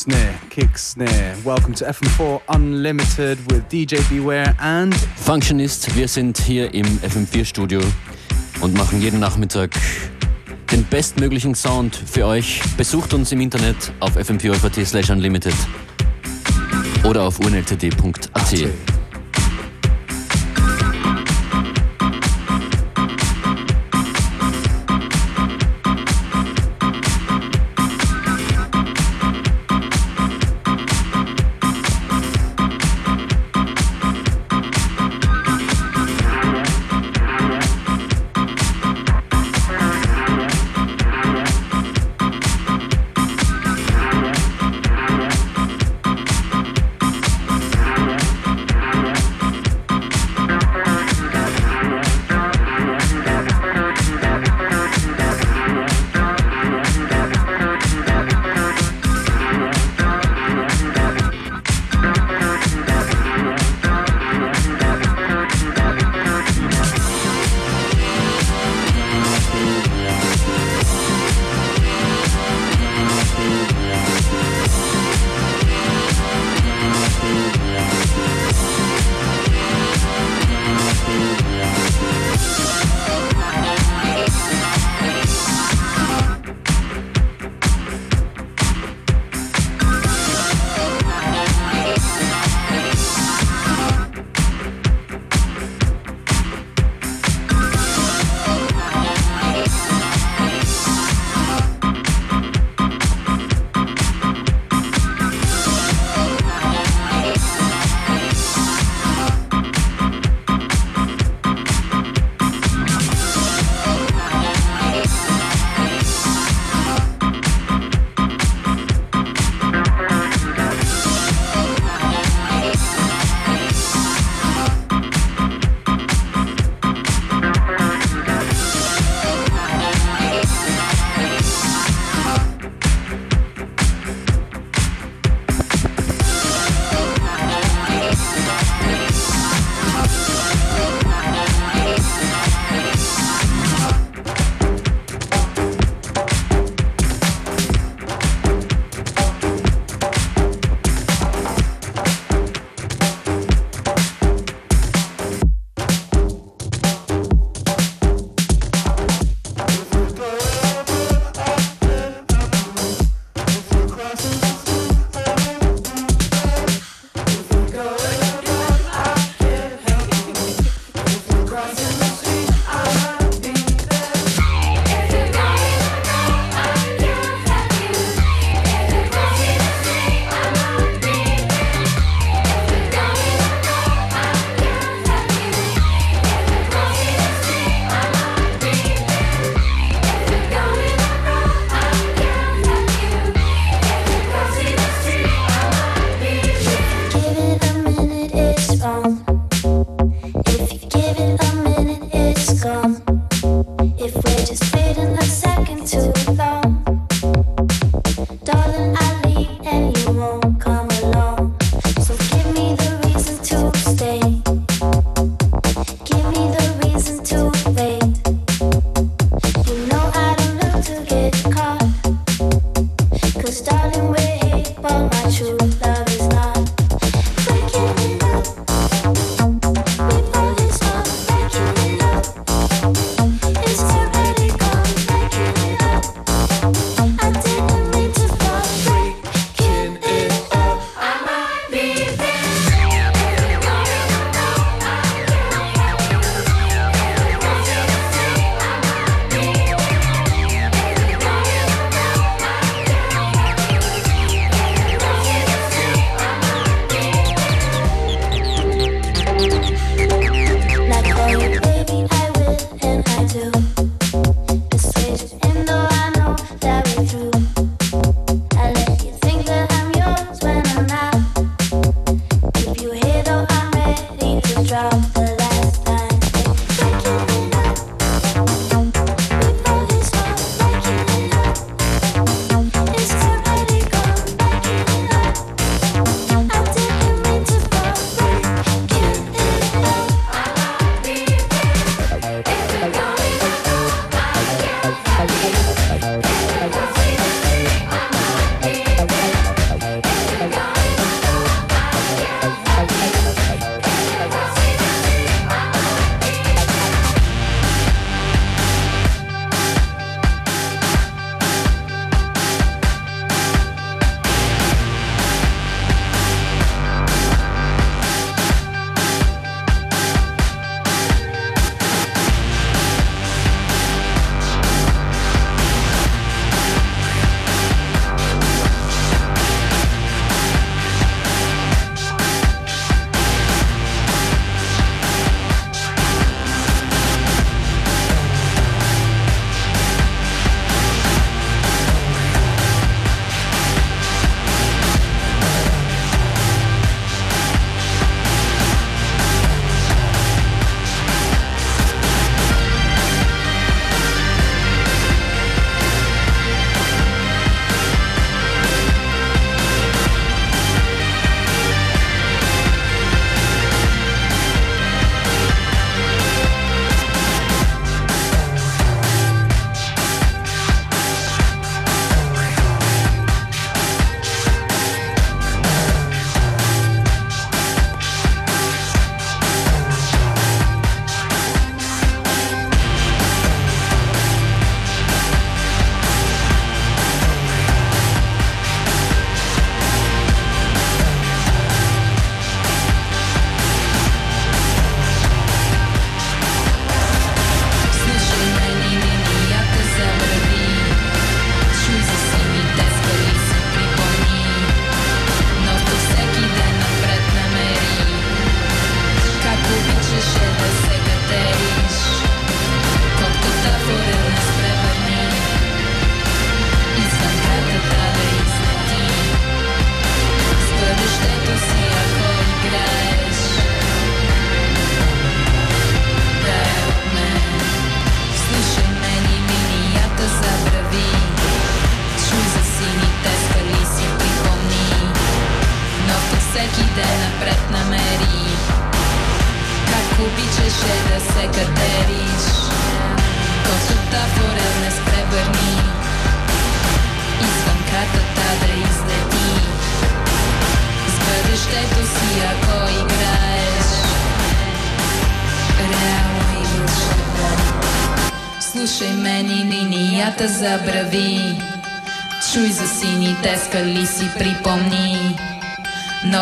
snare, kick snare. Welcome to FM4 Unlimited with DJ Beware and Functionist. Wir sind hier im FM4 Studio und machen jeden Nachmittag den bestmöglichen Sound für euch. Besucht uns im Internet auf fm4 slash unlimited oder auf unltd.at.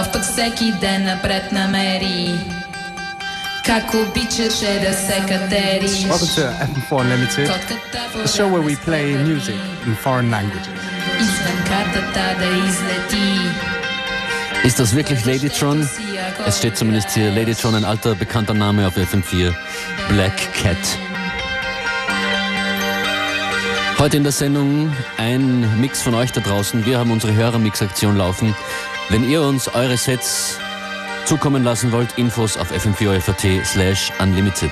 Нов път всеки ден напред намери Как обичаше да се катериш Welcome to FM4 Unlimited, the show where we play music in foreign languages. Извън картата да излети Ist das wirklich Ladytron? Es steht zumindest hier Ladytron, ein alter bekannter Name auf FM4. Black Cat. Heute in der Sendung ein Mix von euch da draußen. Wir haben unsere Hörermix-Aktion laufen. wenn ihr uns eure Sets zukommen lassen wollt, Infos auf fm4.at slash unlimited.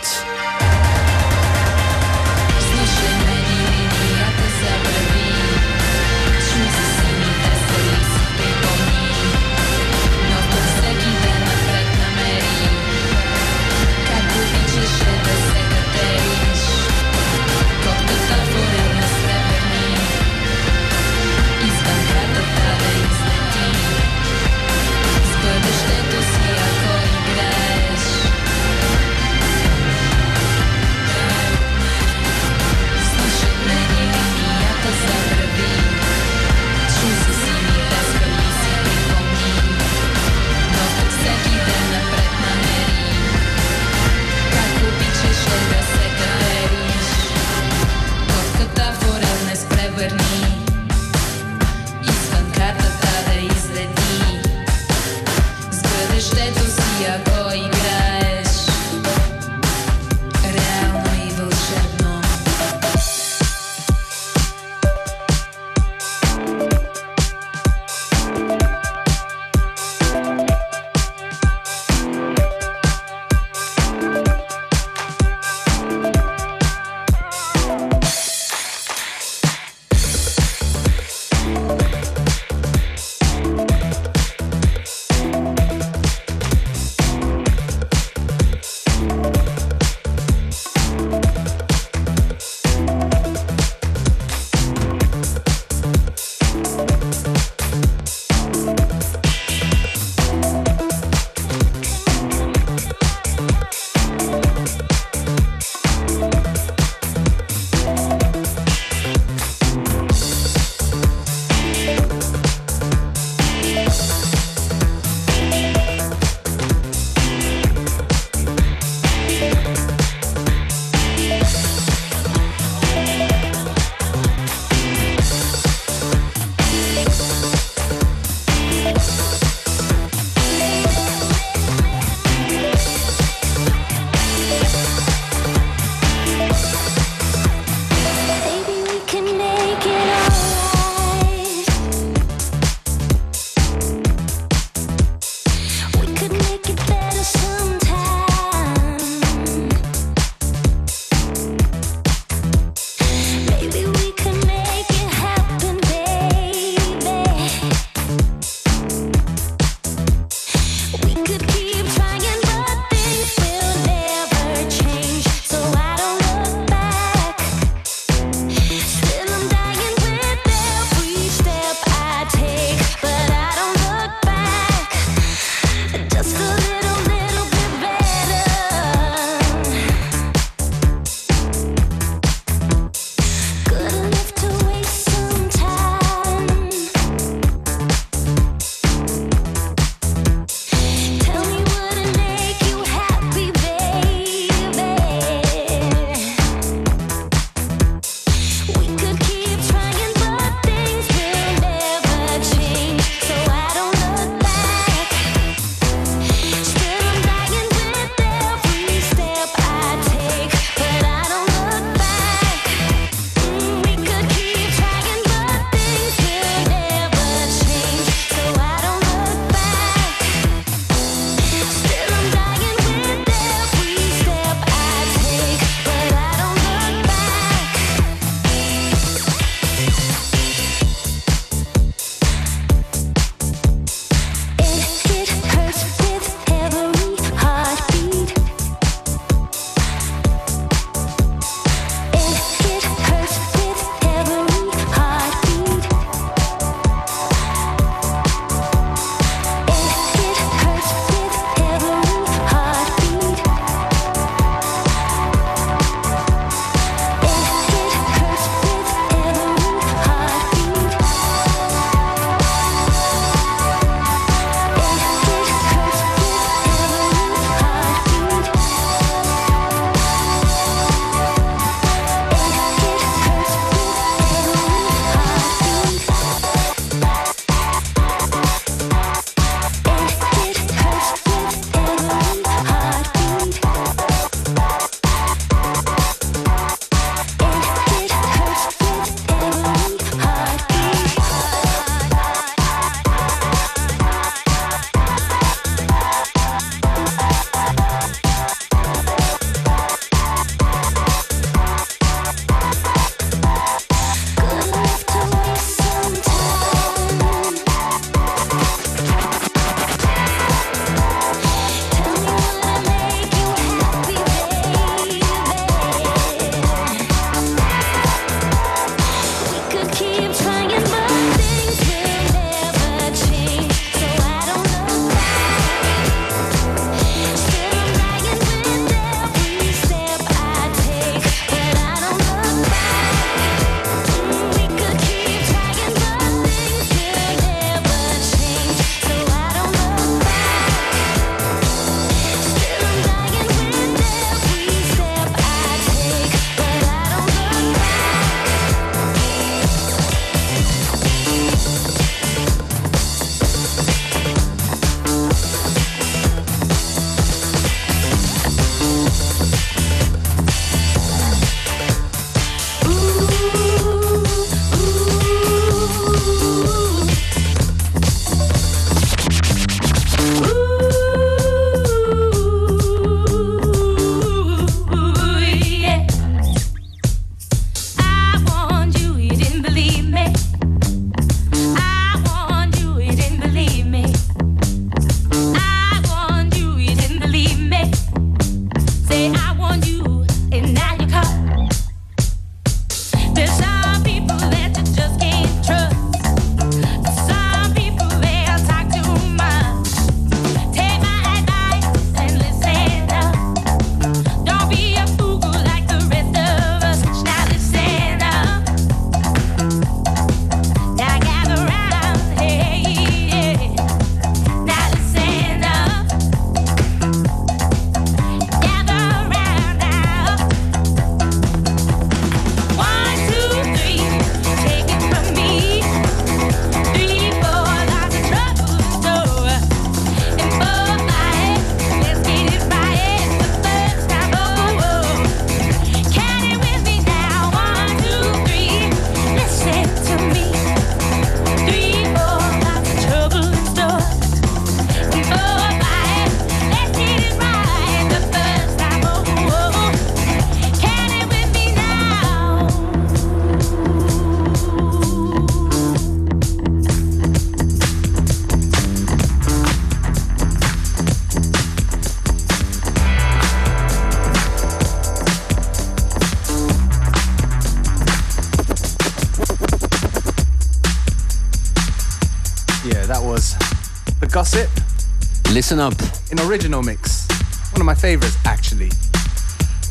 Listen up. in original mix. One of my favorites, actually.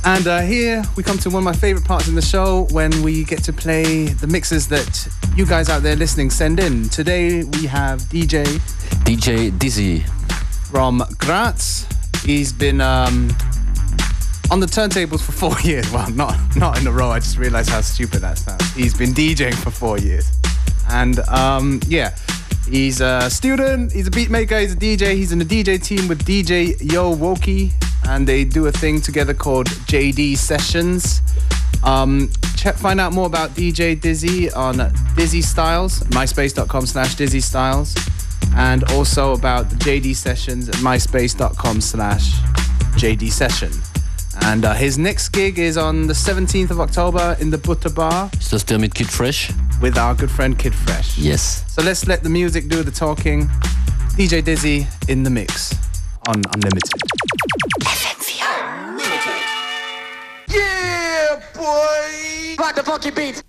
And uh, here we come to one of my favorite parts in the show when we get to play the mixes that you guys out there listening send in. Today we have DJ DJ Dizzy. from Graz. He's been um, on the turntables for four years. Well, not not in a row. I just realized how stupid that sounds. He's been DJing for four years, and um, yeah, he's a student. He's a beat maker. He's a DJ. He's in the DJ team with DJ Yo Woki, and they do a thing together called JD Sessions. Um, check, find out more about DJ Dizzy on Dizzy Styles, myspace.com slash Dizzy Styles, and also about the JD Sessions at myspace.com slash JD Session. And uh, his next gig is on the 17th of October in the Butter Bar Ist das der Kid Fresh? With our good friend Kid Fresh. Yes. So let's let the music do the talking. DJ Dizzy in the mix on Unlimited. Yeah, boy. Rock the funky beats.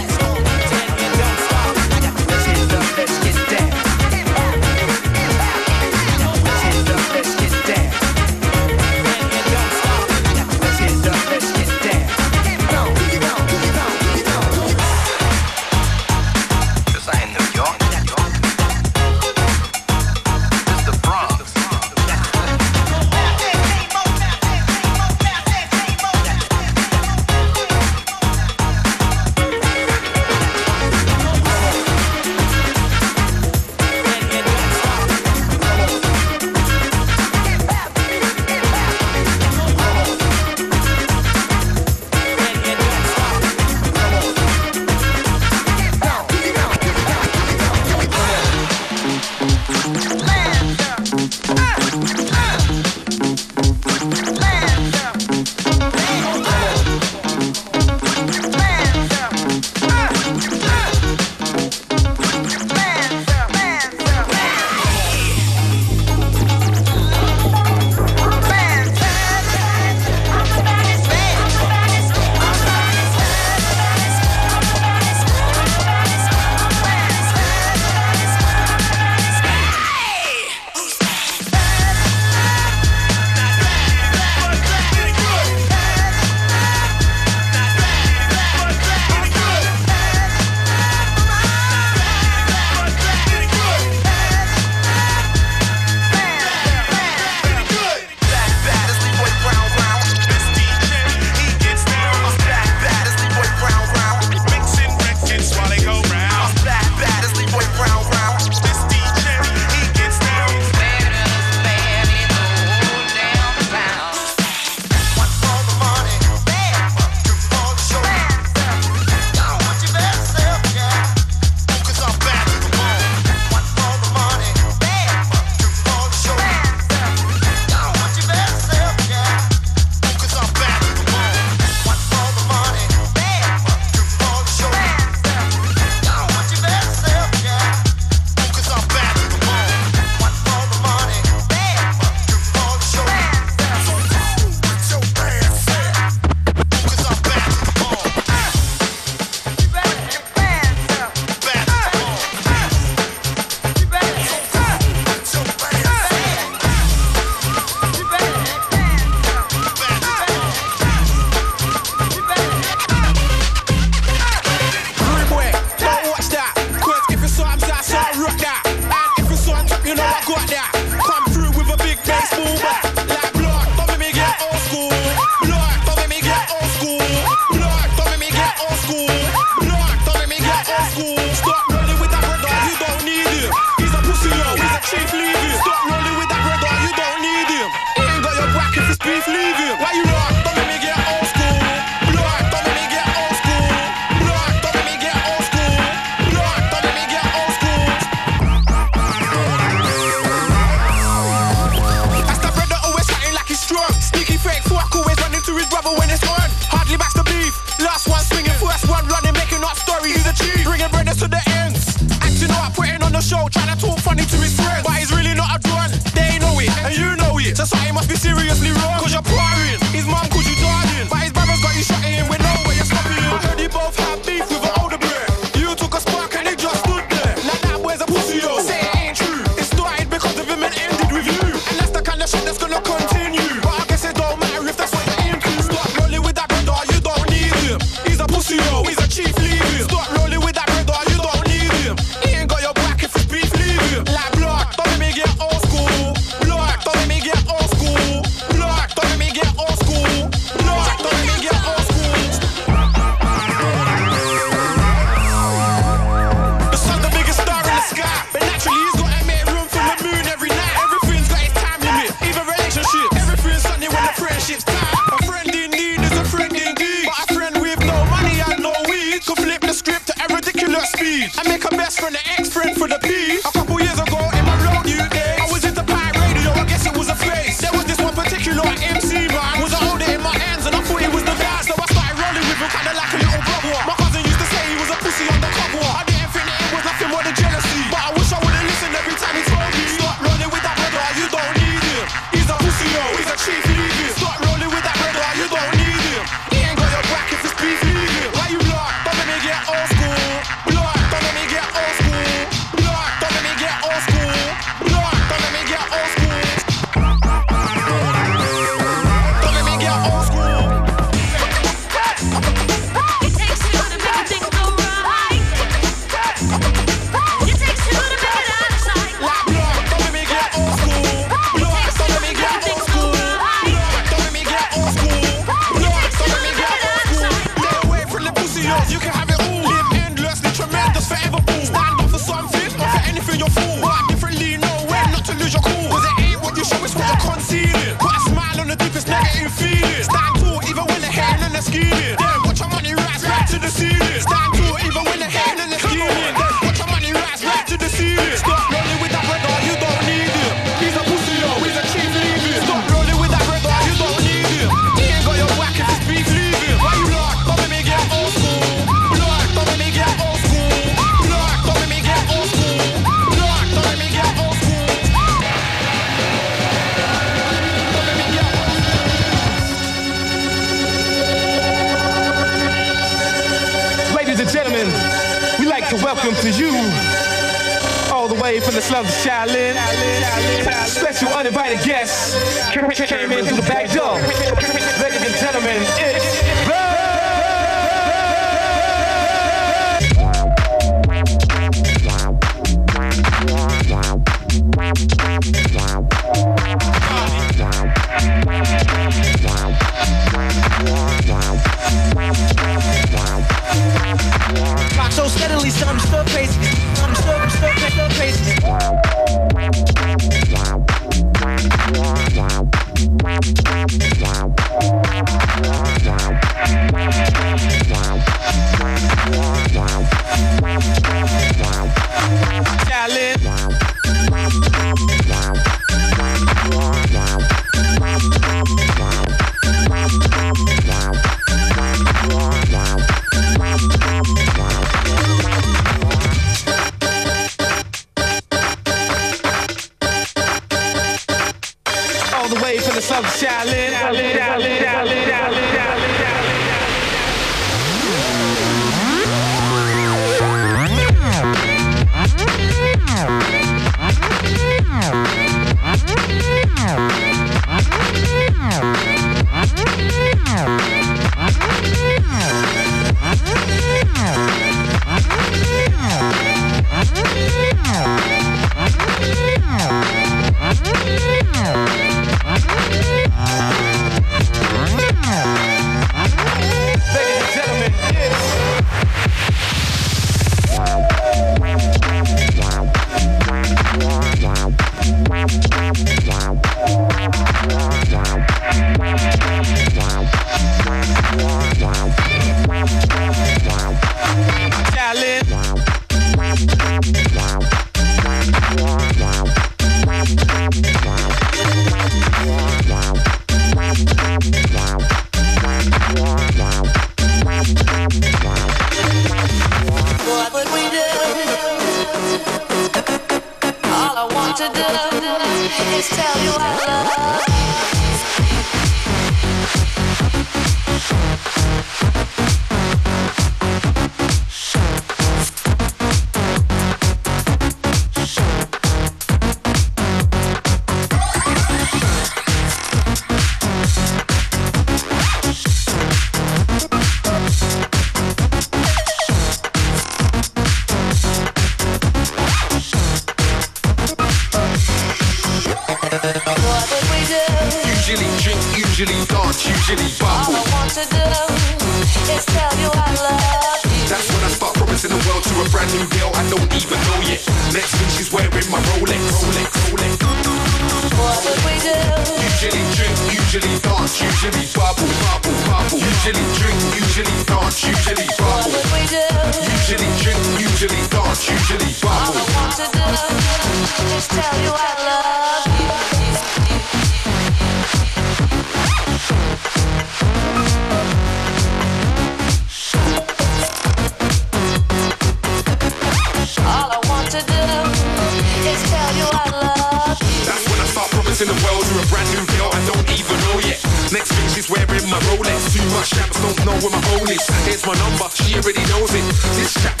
Promising the world to a brand new girl I don't even know yet. Next thing she's wearing my Rolex. Too much champs don't know where my phone is. Here's my number, she already knows it. This chapter's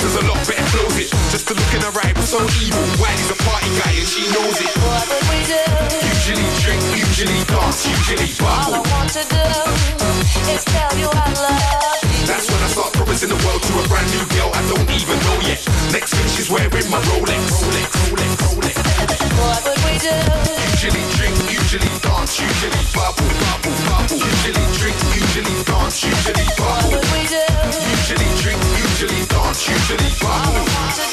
to look in her eye was so evil. Wiley's a party guy and she knows it. What would we do? Usually drink, usually dance, usually bubble. All I want to do is tell you I love you. That's when I start promising the world to a brand new girl I don't even know yet. Next thing she's wearing my Rolex, Rolex, Rolex, Rolex. What would we do? Usually drink, usually dance, usually bubble, bubble, bubble. Usually drink, usually dance, usually bubble. What would we do? Usually drink, usually dance, usually bubble.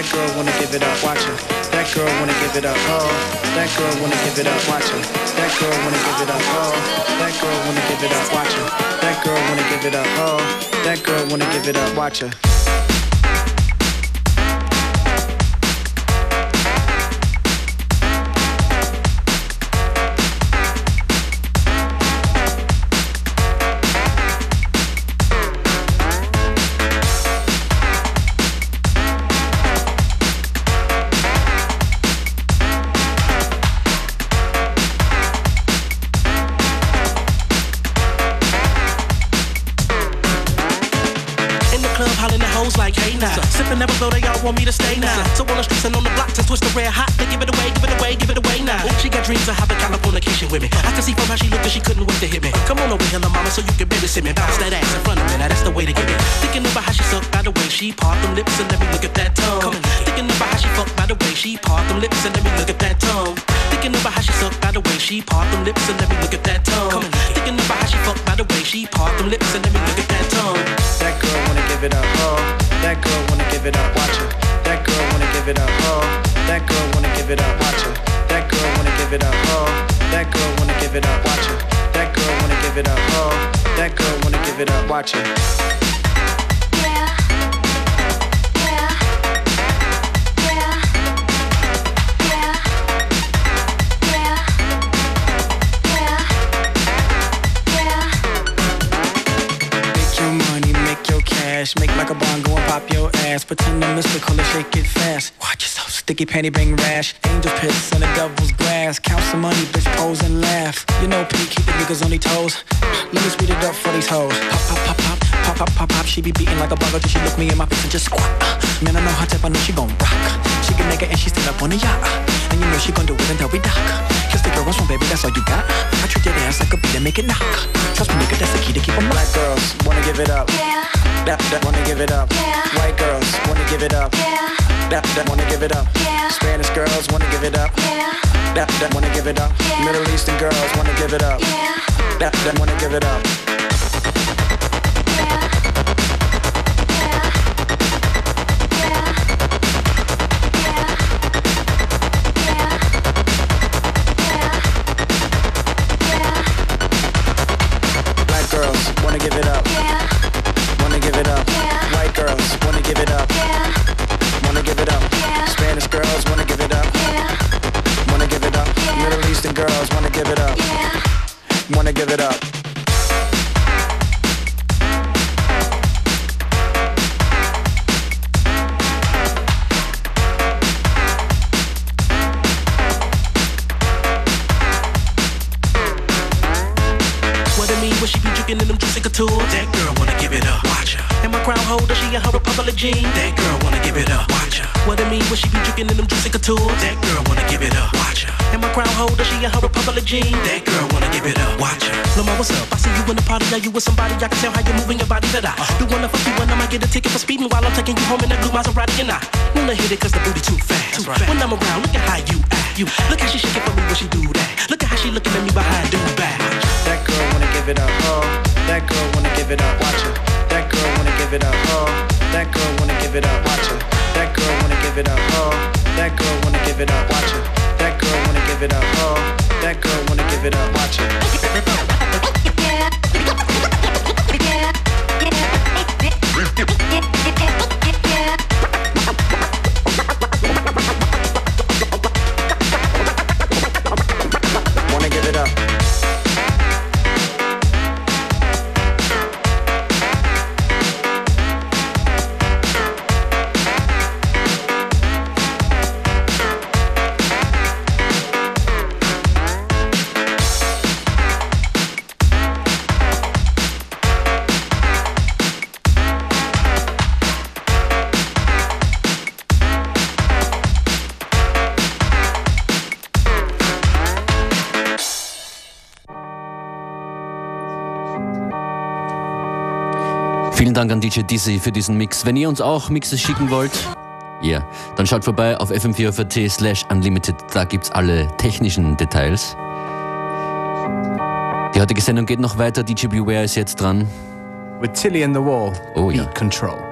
That girl wanna give it up, watch her. That girl wanna give it up, oh. That girl wanna give it up, watch her. That girl wanna give it up, oh. That girl wanna give it up, watch her. That girl wanna give it up, oh. That girl wanna give it up, watch her. Now. So on the streets and on the blocks and twist the red hot. They give it away, give it away, give it away now. She got dreams of having California with me. I can see from how she looked that she couldn't wait to hit me. Come on over here, mama, so you can babysit me. Bounce that ass in front of me, now that's the way to get it. Thinking about how she sucked by the way she parted them lips and let me look at that tongue. Thinking about how she fucked by the way she parted them lips and let me look at that tongue. Thinking about how she sucked by the way she parted them lips and let me look at that tongue. Thinking about how she fucked by the way she parted them lips and let me look at that tongue. That girl wanna give it up. That girl wanna give it up, watch her. That girl wanna give it up, oh. That girl wanna give it up, watch her. That girl wanna give it up, oh. That girl wanna give it up, watch her. That girl wanna give it up, oh. That girl wanna give it up, watch her. Make like a bond, go and pop your ass. Pretend I'm mystical and shake it fast. Watch yourself, sticky panty bang rash. Angel piss on the devil's grass. Count some money, bitch, pose and laugh. You know, P, keep the niggas on their toes. Let me speed it up for these hoes. Pop, pop, pop, pop, pop, pop, pop, pop. She be beating like a bugger till she look me in my face and just squat. Man, I know her type, I know she gon' rock. She can make it and she still up on the yacht. And you know she gon' do it until we dock. Kiss the girl once, one baby, that's all you got. I treat your ass like a beat and make it knock. Trust me, nigga, that's the key to keep 'em Black girls wanna give it up. Yeah. That, that wanna give it up. Yeah. White girls wanna give it up. Yeah. That, that wanna give it up. Yeah. Spanish girls wanna give it up. Yeah. That, that wanna give it up. Yeah. Middle Eastern girls wanna give it up. Yeah. That, that wanna give it up. wanna give it up. Yeah. Wanna give it up. Yeah. White girls wanna give it up. Yeah. Wanna give it up. Yeah. Spanish girls wanna give it up. Yeah. Wanna give it up. Yeah. Middle Eastern girls wanna give it up. Yeah. Wanna give it up. That girl wanna give it up. Watch her. What it mean when she be juking in them juicy couture? That girl wanna give it up. Watch her. And my crown holder, she in her Republic jean. That girl wanna give it up. Watch her. Lama, what's up? I see you in the party, are you with somebody? I can tell how you're moving your body that uh-huh. I do wanna fuck you and I might get a ticket for speeding while I'm taking you home in that blue Maserati and I wanna hit it cause the booty too fast. Too fast. When I'm around, look at how you act. You look how she shaking for me when she do that. Look at how she looking at me behind do back. That girl wanna give it up, oh. That girl wanna give it up, watch her. That girl wanna give it up, oh. That girl wanna give it up, watch her. That girl wanna give it up, oh. That girl wanna give it up, watch her. That girl wanna give it up, oh. That girl wanna give it up, watch her. Wanna Vielen Dank an DJ Dizzy für diesen Mix. Wenn ihr uns auch Mixes schicken wollt, ja, yeah, dann schaut vorbei auf fm4.at slash unlimited. Da gibt's alle technischen Details. Die heutige Sendung geht noch weiter. DJ Beware ist jetzt dran. With Tilly and the Wall. Oh ja. Beat Control.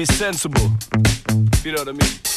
Be sensible. You know what I mean?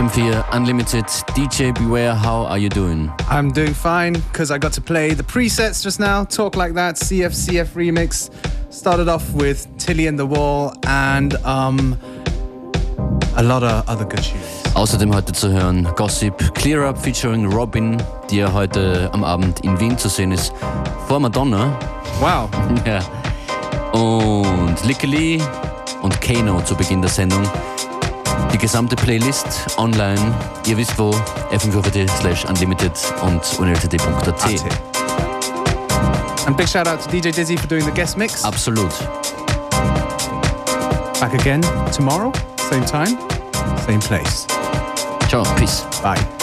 FM4 Unlimited. DJ Beware, how are you doing? I'm doing fine because I got to play the presets just now. Talk Like That, CFCF remix. Started off with Tilly and the Wall and um, a lot of other good tunes. Außerdem heute zu hören Gossip Kleerup featuring Robyn, die ja heute am Abend in Wien zu sehen ist, vor Madonna. Wow. Ja. Und Lykke Li und Kano zu Beginn der Sendung. Die gesamte Playlist online, ihr wisst wo, fm4 slash unlimited und unltd.at. And big shout out to DJ Dizzy for doing the guest mix. Absolut. Back again tomorrow, same time, same place. Ciao, peace. Bye.